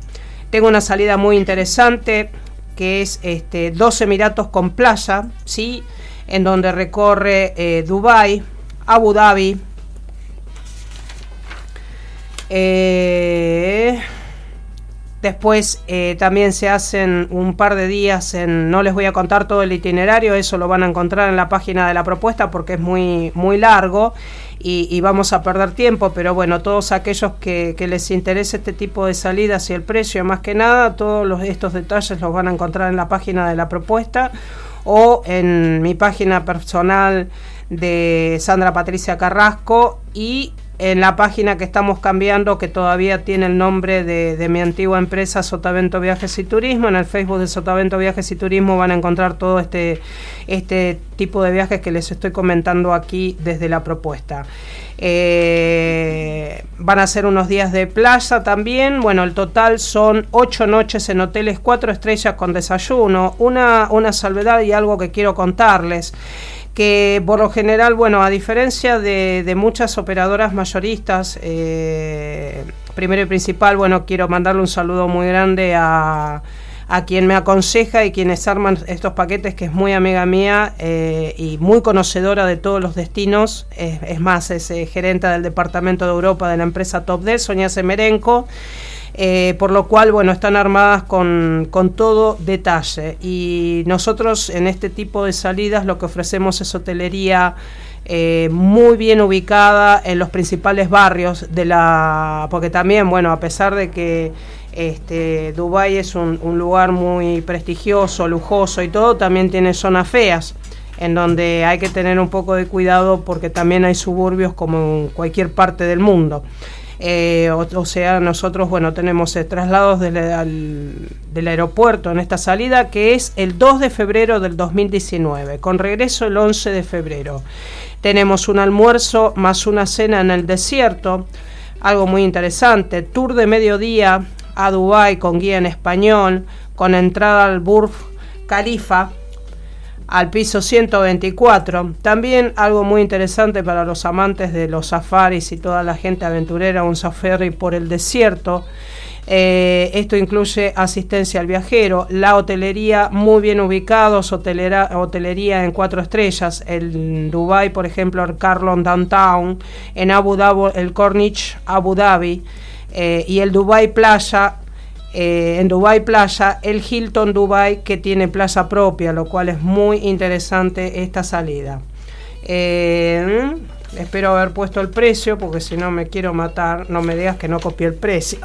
S4: Tengo una salida muy interesante que es este, dos Emiratos con playa, ¿sí? en donde recorre eh, Dubai, Abu Dhabi, Después también se hacen un par de días en, no les voy a contar todo el itinerario, eso lo van a encontrar en la página de la propuesta porque es muy, muy largo y, vamos a perder tiempo, pero bueno, todos aquellos que, les interese este tipo de salidas y el precio, más que nada, todos estos detalles los van a encontrar en la página de la propuesta o en mi página personal de Sandra Patricia Carrasco y en la página que estamos cambiando, que todavía tiene el nombre de, mi antigua empresa Sotavento Viajes y Turismo. En el Facebook de Sotavento Viajes y Turismo van a encontrar todo este, este tipo de viajes que les estoy comentando aquí desde la propuesta. Eh, van a ser unos días de playa también. Bueno, el total son ocho noches en hoteles cuatro estrellas con desayuno. Una, una salvedad y algo que quiero contarles que por lo general, bueno, a diferencia de, muchas operadoras mayoristas, eh, primero y principal, bueno, quiero mandarle un saludo muy grande a, a quien me aconseja y quienes arman estos paquetes, que es muy amiga mía eh, y muy conocedora de todos los destinos. es más, es eh, gerente del Departamento de Europa de la empresa Top D, Sonia Semerenco. Eh, por lo cual, bueno, están armadas con, con, todo detalle. Y nosotros en este tipo de salidas lo que ofrecemos es hotelería eh, muy bien ubicada en los principales barrios de la... porque también, bueno, a pesar de que este, Dubái es un, un lugar muy prestigioso, lujoso y todo, también tiene zonas feas en donde hay que tener un poco de cuidado porque también hay suburbios como en cualquier parte del mundo. Eh, o, sea, nosotros, bueno, tenemos eh, traslados del, del, aeropuerto en esta salida, que es el 2 de febrero del 2019, con regreso el 11 de febrero. Tenemos un almuerzo más una cena en el desierto, algo muy interesante, tour de mediodía a Dubái con guía en español, con entrada al Burj Khalifa, al piso 124. También algo muy interesante para los amantes de los safaris y toda la gente aventurera, un safari por el desierto. Eh, esto incluye asistencia al viajero, la hotelería muy bien ubicados, hotelería en cuatro estrellas, en Dubai, por ejemplo, el Carlon Downtown, en Abu Dhabi, el Corniche Abu Dhabi, eh, y el Dubai Playa eh, en Dubai Playa, el Hilton Dubai que tiene plaza propia, lo cual es muy interesante esta salida. Eh, espero haber puesto el precio porque si no me quiero matar, no me digas que no copié el precio.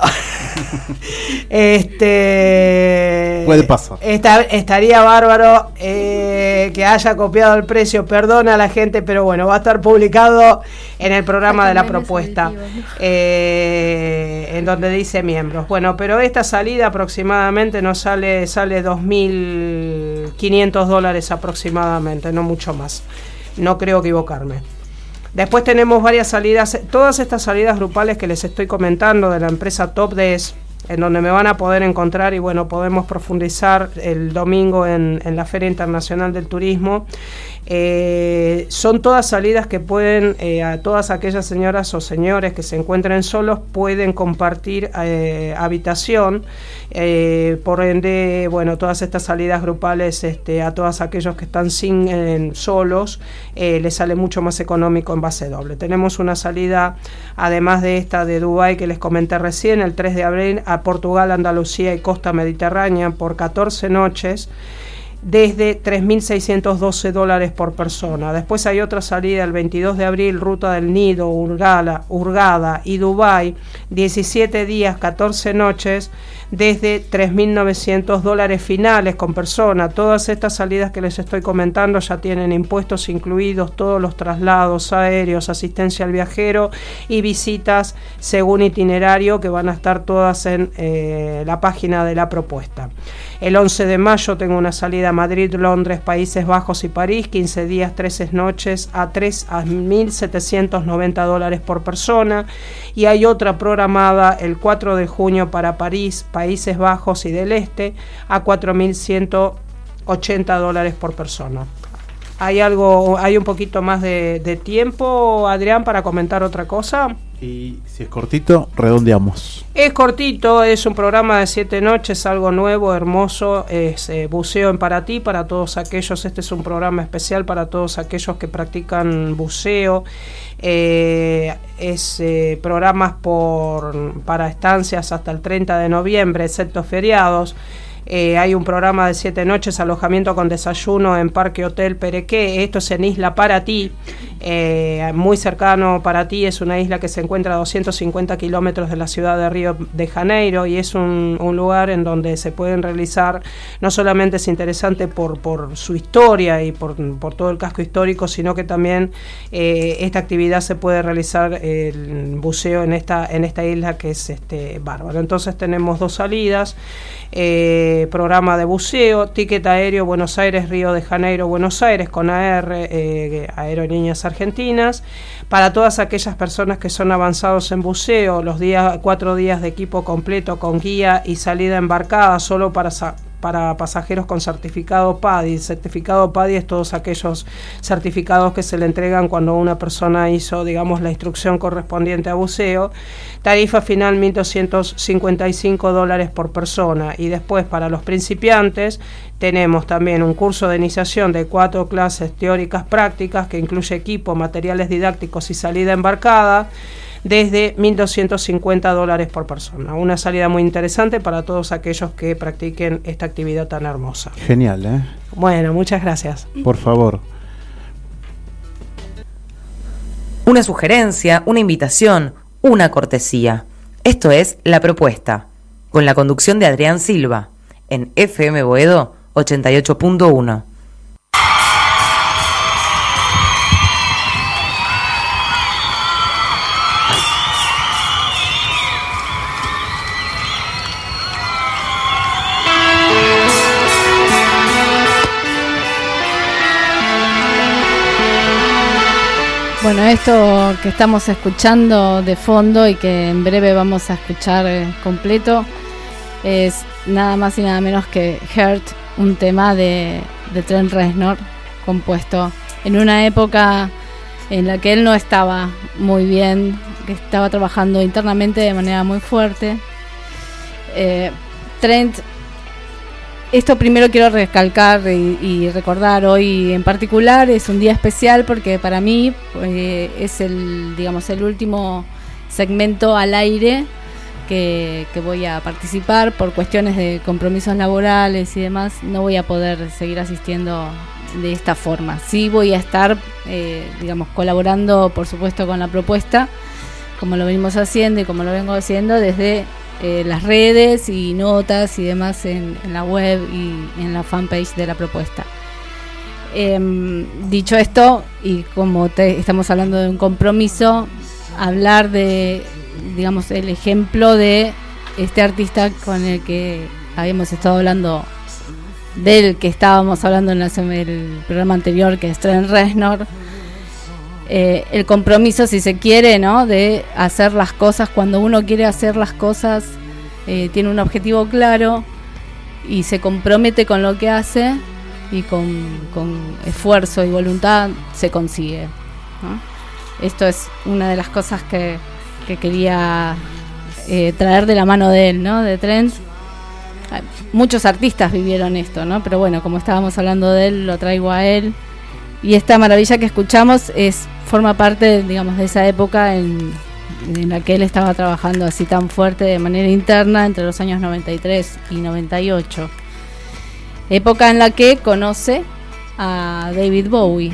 S4: este
S3: puede pasar.
S4: estaría bárbaro eh, que haya copiado el precio. Perdona a la gente, pero bueno, va a estar publicado en el programa de la propuesta, eh, en donde dice miembros. Bueno, pero esta salida aproximadamente nos sale sale 2.500 dólares aproximadamente, no mucho más. No creo equivocarme. Después tenemos varias salidas, todas estas salidas grupales que les estoy comentando de la empresa Top Des, en donde me van a poder encontrar y bueno, podemos profundizar el domingo en, en la Feria Internacional del Turismo. Eh, son todas salidas que pueden, eh, a todas aquellas señoras o señores que se encuentren solos, pueden compartir eh, habitación. por ende, bueno, todas estas salidas grupales este, a todos aquellos que están sin solos, les sale mucho más económico en base doble. Tenemos una salida, además de esta de Dubái que les comenté recién, el 3 de abril a Portugal, Andalucía y Costa Mediterránea por 14 noches desde 3.612 dólares por persona. Después hay otra salida el 22 de abril, Ruta del Nido, Urgala, Urgada y Dubái, 17 días, 14 noches, desde 3.900 dólares finales con persona. Todas estas salidas que les estoy comentando ya tienen impuestos incluidos, todos los traslados aéreos, asistencia al viajero y visitas según itinerario que van a estar todas en eh, la página de la propuesta. El 11 de mayo tengo una salida Madrid, Londres, Países Bajos y París, 15 días, 13 noches a 3 a 1.790 dólares por persona. Y hay otra programada el 4 de junio para París, Países Bajos y del Este a 4.180 dólares por persona. ¿Hay algo, hay un poquito más de, de tiempo, Adrián, para comentar otra cosa?
S3: Y si es cortito, redondeamos.
S4: Es cortito, es un programa de siete noches, algo nuevo, hermoso, es eh, buceo en para ti, para todos aquellos, este es un programa especial para todos aquellos que practican buceo, eh, es eh, programas por, para estancias hasta el 30 de noviembre, excepto feriados. Eh, hay un programa de siete noches, alojamiento con desayuno en Parque Hotel Perequé. Esto es en Isla Paraty, eh, muy cercano para ti. Es una isla que se encuentra a 250 kilómetros de la ciudad de Río de Janeiro y es un, lugar en donde se pueden realizar, no solamente es interesante por, su historia y por, todo el casco histórico, sino que también eh, esta actividad se puede realizar el buceo en esta, en esta isla que es este, bárbaro. Entonces tenemos dos salidas. Eh, programa de buceo, ticket aéreo Buenos Aires, Río de Janeiro, Buenos Aires con AR, eh, Aerolíneas Argentinas, para todas aquellas personas que son avanzados en buceo, los días, cuatro días de equipo completo con guía y salida embarcada solo para para pasajeros con certificado PADI. certificado PADI es todos aquellos certificados que se le entregan cuando una persona hizo, digamos, la instrucción correspondiente a buceo. Tarifa final 1.255 dólares por persona. Y después para los principiantes tenemos también un curso de iniciación de cuatro clases teóricas prácticas que incluye equipo, materiales didácticos y salida embarcada desde 1.250 dólares por persona. Una salida muy interesante para todos aquellos que practiquen esta actividad tan hermosa.
S3: Genial, ¿eh?
S4: Bueno, muchas gracias.
S3: Por favor.
S2: Una sugerencia, una invitación, una cortesía. Esto es La Propuesta, con la conducción de Adrián Silva, en FM Boedo 88.1.
S5: Esto que estamos escuchando de fondo y que en breve vamos a escuchar eh, completo es nada más y nada menos que Hurt, un tema de, Trent Reznor compuesto en una época en la que él no estaba muy bien, que estaba trabajando internamente de manera muy fuerte. Eh, Trent esto primero quiero recalcar y, recordar hoy en particular es un día especial porque para mí eh, es el digamos el último segmento al aire que, voy a participar por cuestiones de compromisos laborales y demás. No voy a poder seguir asistiendo de esta forma. Sí voy a estar eh, digamos colaborando por supuesto con la propuesta como lo venimos haciendo y como lo vengo haciendo desde eh, las redes y notas y demás en, la web y en la fanpage de la propuesta. Em, dicho esto, y como estamos hablando de un compromiso, hablar de, digamos, el ejemplo de este artista con el que habíamos estado hablando, del que estábamos hablando en el programa anterior, que es Trent Reznor. Eh, el compromiso, si se quiere, ¿no? De hacer las cosas cuando uno quiere hacer las cosas, eh, tiene un objetivo claro y se compromete con lo que hace y con, esfuerzo y voluntad se consigue. Esto es una de las cosas que, quería eh, traer de la mano de él, ¿no? De Trent. Muchos artistas vivieron esto, ¿no? Pero bueno, como estábamos hablando de él, lo traigo a él. Y esta maravilla que escuchamos es forma parte, digamos, de esa época en, la que él estaba trabajando así tan fuerte de manera interna entre los años 93 y 98. Época en la que conoce a David Bowie,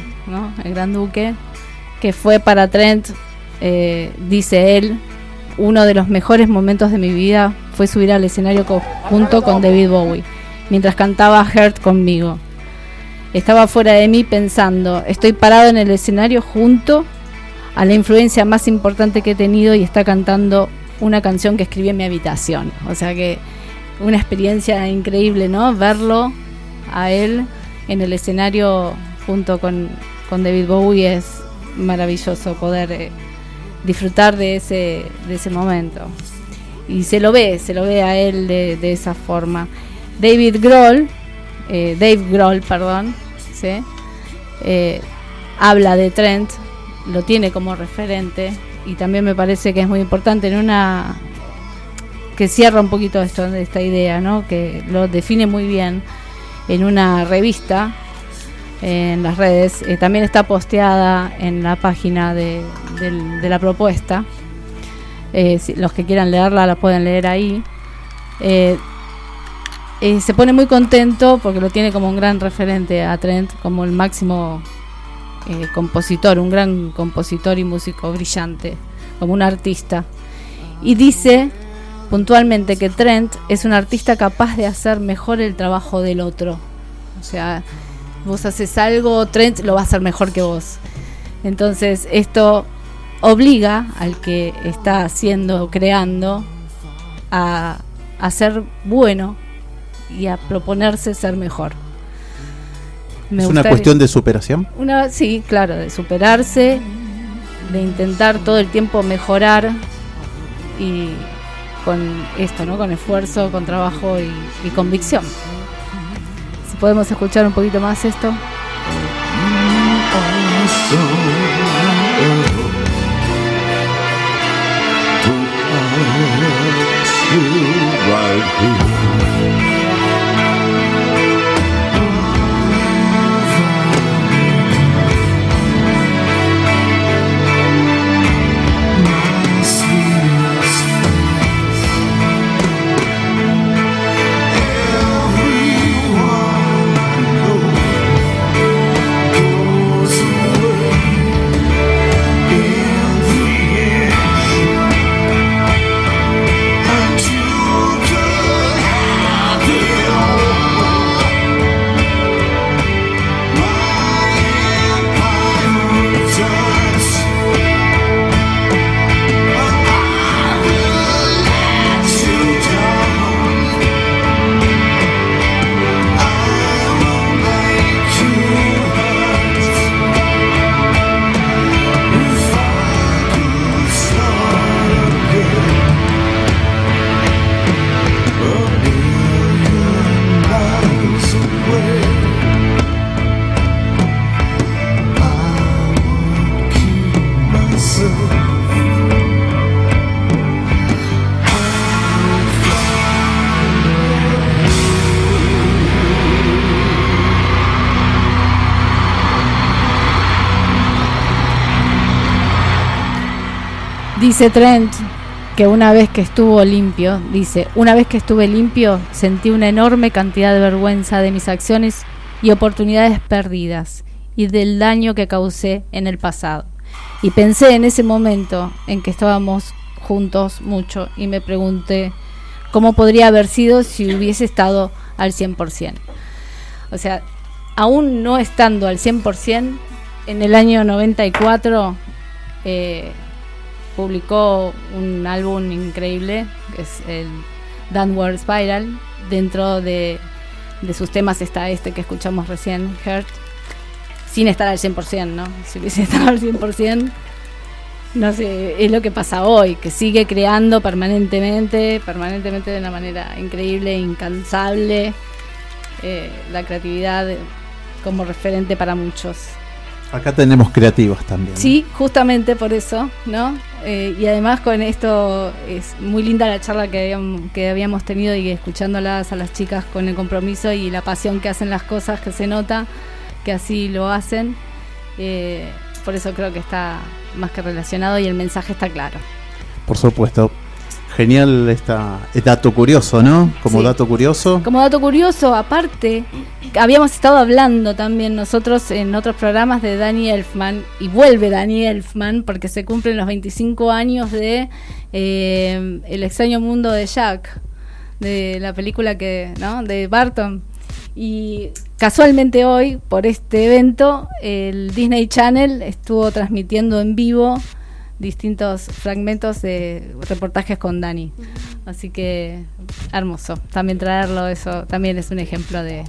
S5: el gran duque, que fue para Trent, eh, dice él, uno de los mejores momentos de mi vida fue subir al escenario junto con David Bowie, mientras cantaba Hurt conmigo. Estaba fuera de mí pensando, estoy parado en el escenario junto a la influencia más importante que he tenido y está cantando una canción que escribí en mi habitación. O sea que una experiencia increíble, ¿no? Verlo a él en el escenario junto con, David Bowie es maravilloso poder eh, disfrutar de ese, de ese momento. Y se lo ve, se lo ve a él de, de esa forma. David Grohl eh, Dave Grohl, perdón, eh, habla de Trent, lo tiene como referente y también me parece que es muy importante en una que cierra un poquito esto esta idea, ¿no? que lo define muy bien en una revista en las redes, eh, también está posteada en la página de, la propuesta. los que quieran leerla la pueden leer ahí se pone muy contento porque lo tiene como un gran referente a Trent, como el máximo eh, compositor, un gran compositor y músico brillante, como un artista. Y dice puntualmente que Trent es un artista capaz de hacer mejor el trabajo del otro. O sea, vos haces algo, Trent lo va a hacer mejor que vos. Entonces, esto obliga al que está haciendo, creando, a, a ser bueno y a proponerse ser mejor.
S3: ¿Es una cuestión de superación?
S5: Una, sí, claro, de superarse, de intentar todo el tiempo mejorar y con esto, ¿no? Con esfuerzo, con trabajo y, y convicción. Si podemos escuchar un poquito más esto. Dice Trent que una vez que estuvo limpio, dice, una vez que estuve limpio, sentí una enorme cantidad de vergüenza de mis acciones y oportunidades perdidas y del daño que causé en el pasado. Y pensé en ese momento en que estábamos juntos mucho y me pregunté cómo podría haber sido si hubiese estado al 100%. O sea, aún no estando al 100%, en el año 94 eh, publicó un álbum increíble, que es el Downward Spiral. Dentro de, de sus temas está este que escuchamos recién, Hurt, sin estar al 100%, ¿no? Si hubiese estado al 100%, no sé, es lo que pasa hoy, que sigue creando permanentemente, permanentemente de una manera increíble, incansable, eh, la creatividad como referente para muchos.
S3: Acá tenemos creativos también.
S5: Sí, justamente por eso, ¿no? Eh, y además con esto es muy linda la charla que habíamos, que habíamos tenido y escuchándolas a las chicas con el compromiso y la pasión que hacen las cosas, que se nota que así lo hacen. Eh, por eso creo que está más que relacionado y el mensaje está claro.
S3: Por supuesto. Genial esta dato curioso, ¿no? Como
S5: Sí.
S3: dato curioso.
S5: Como dato curioso, aparte, habíamos estado hablando también nosotros en otros programas de Danny Elfman, y vuelve Danny Elfman porque se cumplen los 25 años de eh, El extraño mundo de Jack, de la película que, ¿no? De Barton. Y casualmente hoy, por este evento, el Disney Channel estuvo transmitiendo en vivo distintos fragmentos de reportajes con Dani. Así que hermoso. También traerlo, eso también es un ejemplo de,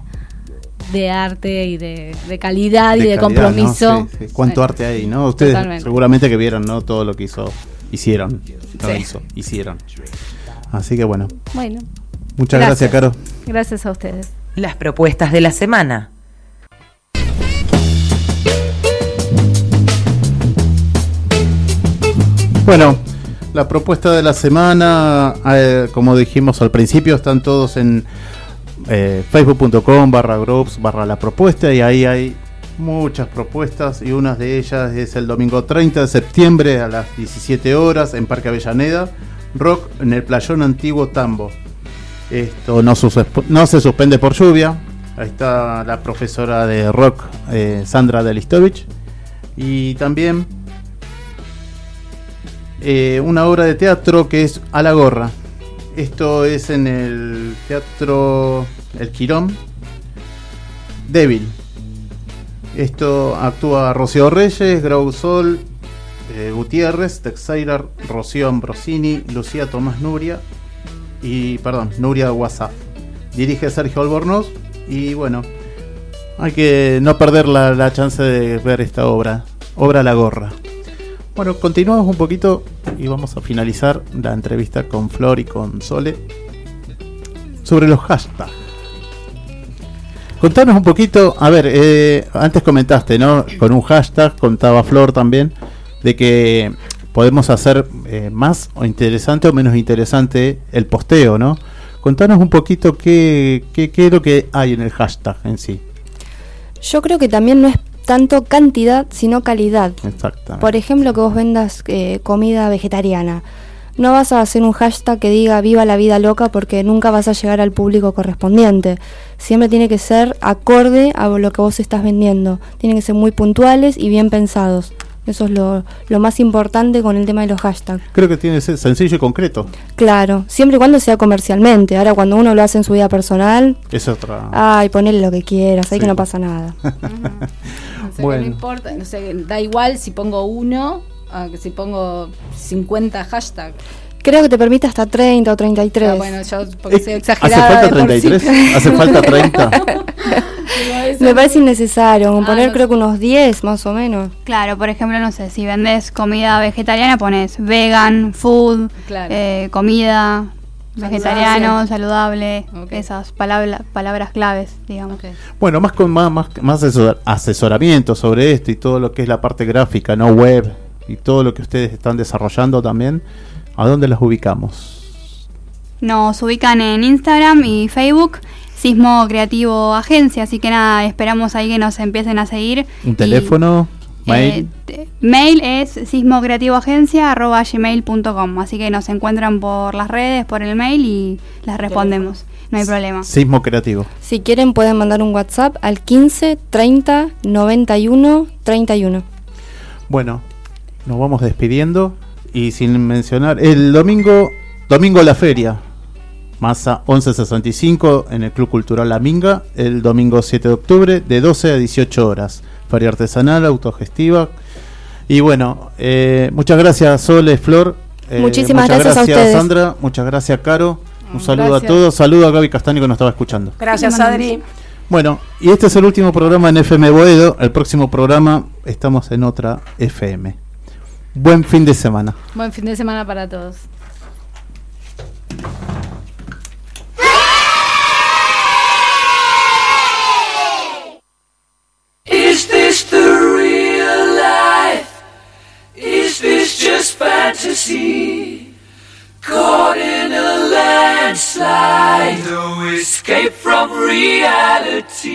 S5: de arte y de, de calidad y de
S3: calidad,
S5: compromiso.
S3: ¿no? Sí, sí. ¿Cuánto arte hay, no? Ustedes
S5: Totalmente.
S3: seguramente que vieron, ¿no? Todo lo que hizo, hicieron. Hizo, hicieron. Así que bueno.
S5: Bueno.
S3: Muchas gracias, Caro.
S5: Gracias a ustedes.
S2: Las propuestas de la semana.
S3: Bueno, la propuesta de la semana, eh, como dijimos al principio, están todos en eh, facebook.com barra groups barra la propuesta y ahí hay muchas propuestas y una de ellas es el domingo 30 de septiembre a las 17 horas en Parque Avellaneda, rock en el playón antiguo Tambo. Esto no, no se suspende por lluvia. Ahí está la profesora de rock, eh, Sandra Delistovich. Y también eh, una obra de teatro que es A la Gorra. Esto es en el Teatro El Quirón. Débil. Esto actúa Rocío Reyes, Grau Sol, eh, Gutiérrez, Texeira, Rocío Ambrosini, Lucía Tomás Nuria y, perdón, Nuria WhatsApp. Dirige Sergio Albornoz y bueno, hay que no perder la, la chance de ver esta obra, obra La Gorra. Bueno, continuamos un poquito y vamos a finalizar la entrevista con Flor y con Sole sobre los hashtags. Contanos un poquito, a ver, eh, antes comentaste, ¿no? Con un hashtag, contaba Flor también, de que podemos hacer eh, más o interesante o menos interesante el posteo, ¿no? Contanos un poquito qué, qué, qué es lo que hay en el hashtag en sí.
S6: Yo creo que también no es tanto cantidad, sino calidad. Por ejemplo, que vos vendas eh, comida vegetariana. No vas a hacer un hashtag que diga viva la vida loca porque nunca vas a llegar al público correspondiente. Siempre tiene que ser acorde a lo que vos estás vendiendo. Tienen que ser muy puntuales y bien pensados. Eso es lo, más importante con el tema de los hashtags.
S3: Creo que tiene que ser sencillo y concreto.
S6: Claro, siempre y cuando sea comercialmente. Ahora, cuando uno lo hace en su vida personal.
S3: Es otra.
S6: Ay, ponele lo que quieras, ahí que no pasa nada.
S5: bueno. No importa, no sé, da igual si pongo uno a que si pongo 50 hashtags.
S6: Creo que te permite hasta 30 o 33.
S5: Ah, bueno, yo porque soy exagerada.
S3: ¿Hace falta 33? ¿Hace falta 30?
S6: Me parece innecesario, ah, poner creo que unos 10 más o menos.
S7: Claro, por ejemplo, no sé, si vendes comida vegetariana pones vegan, food, eh, comida, vegetariano, saludable, esas palabras palabras claves, digamos.
S3: Bueno, más con más, más, más asesoramiento sobre esto y todo lo que es la parte gráfica, no web y todo lo que ustedes están desarrollando también ¿A dónde las ubicamos?
S7: Nos ubican en Instagram y Facebook, Sismo Creativo Agencia, así que nada, esperamos ahí que nos empiecen a seguir.
S3: ¿Un teléfono?
S7: Mail. Eh, mail es sismocreativoagencia.gmail.com, así que nos encuentran por las redes, por el mail y las respondemos. No hay problema.
S3: Sismo Creativo.
S6: Si quieren pueden mandar un WhatsApp al 15 30 91 31.
S3: Bueno, nos vamos despidiendo. Y sin mencionar, el domingo, domingo la feria, masa 1165 en el Club Cultural La Minga, el domingo 7 de octubre de 12 a 18 horas. Feria artesanal, autogestiva. Y bueno, eh, muchas gracias Sole, Flor.
S6: Eh, Muchísimas gracias, a ustedes.
S3: Sandra, muchas gracias Caro. Un saludo a todos, saludo a Gaby Castaño que nos estaba escuchando.
S4: Gracias Adri.
S3: Bueno, y este es el último programa en FM Boedo. El próximo programa estamos en otra FM. Buen fin de semana.
S5: Buen fin de semana para todos. Fantasy? Caught in a landslide, no escape from reality.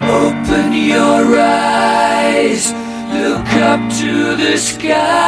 S5: Open your eyes. Look up to the sky.